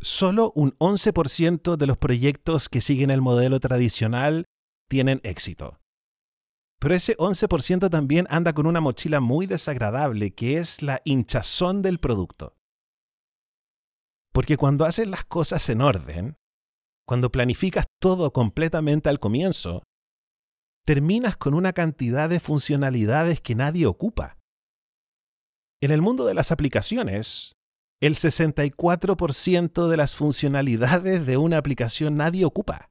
solo un 11% de los proyectos que siguen el modelo tradicional tienen éxito. Pero ese 11% también anda con una mochila muy desagradable que es la hinchazón del producto. Porque cuando haces las cosas en orden, cuando planificas todo completamente al comienzo, terminas con una cantidad de funcionalidades que nadie ocupa. En el mundo de las aplicaciones, el 64% de las funcionalidades de una aplicación nadie ocupa.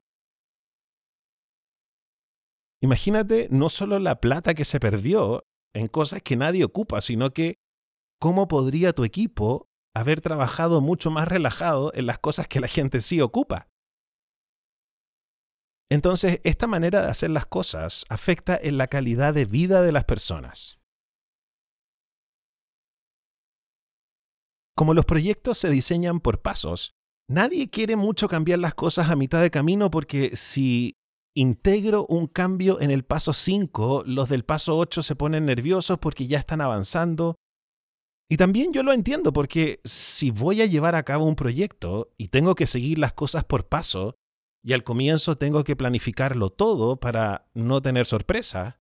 Imagínate no solo la plata que se perdió en cosas que nadie ocupa, sino que cómo podría tu equipo haber trabajado mucho más relajado en las cosas que la gente sí ocupa. Entonces, esta manera de hacer las cosas afecta en la calidad de vida de las personas. Como los proyectos se diseñan por pasos, nadie quiere mucho cambiar las cosas a mitad de camino porque si integro un cambio en el paso 5, los del paso 8 se ponen nerviosos porque ya están avanzando. Y también yo lo entiendo porque si voy a llevar a cabo un proyecto y tengo que seguir las cosas por paso, y al comienzo tengo que planificarlo todo para no tener sorpresa,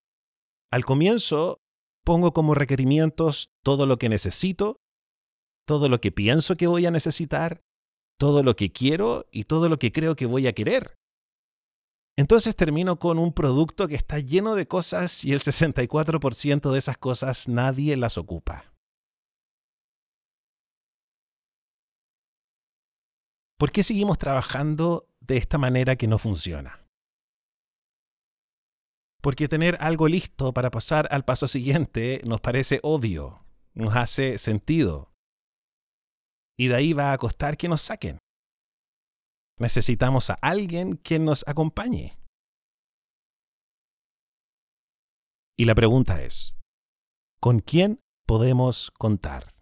al comienzo pongo como requerimientos todo lo que necesito, todo lo que pienso que voy a necesitar, todo lo que quiero y todo lo que creo que voy a querer. Entonces termino con un producto que está lleno de cosas y el 64% de esas cosas nadie las ocupa. ¿Por qué seguimos trabajando de esta manera que no funciona? Porque tener algo listo para pasar al paso siguiente nos parece obvio, nos hace sentido. Y de ahí va a costar que nos saquen. Necesitamos a alguien que nos acompañe. Y la pregunta es, ¿con quién podemos contar?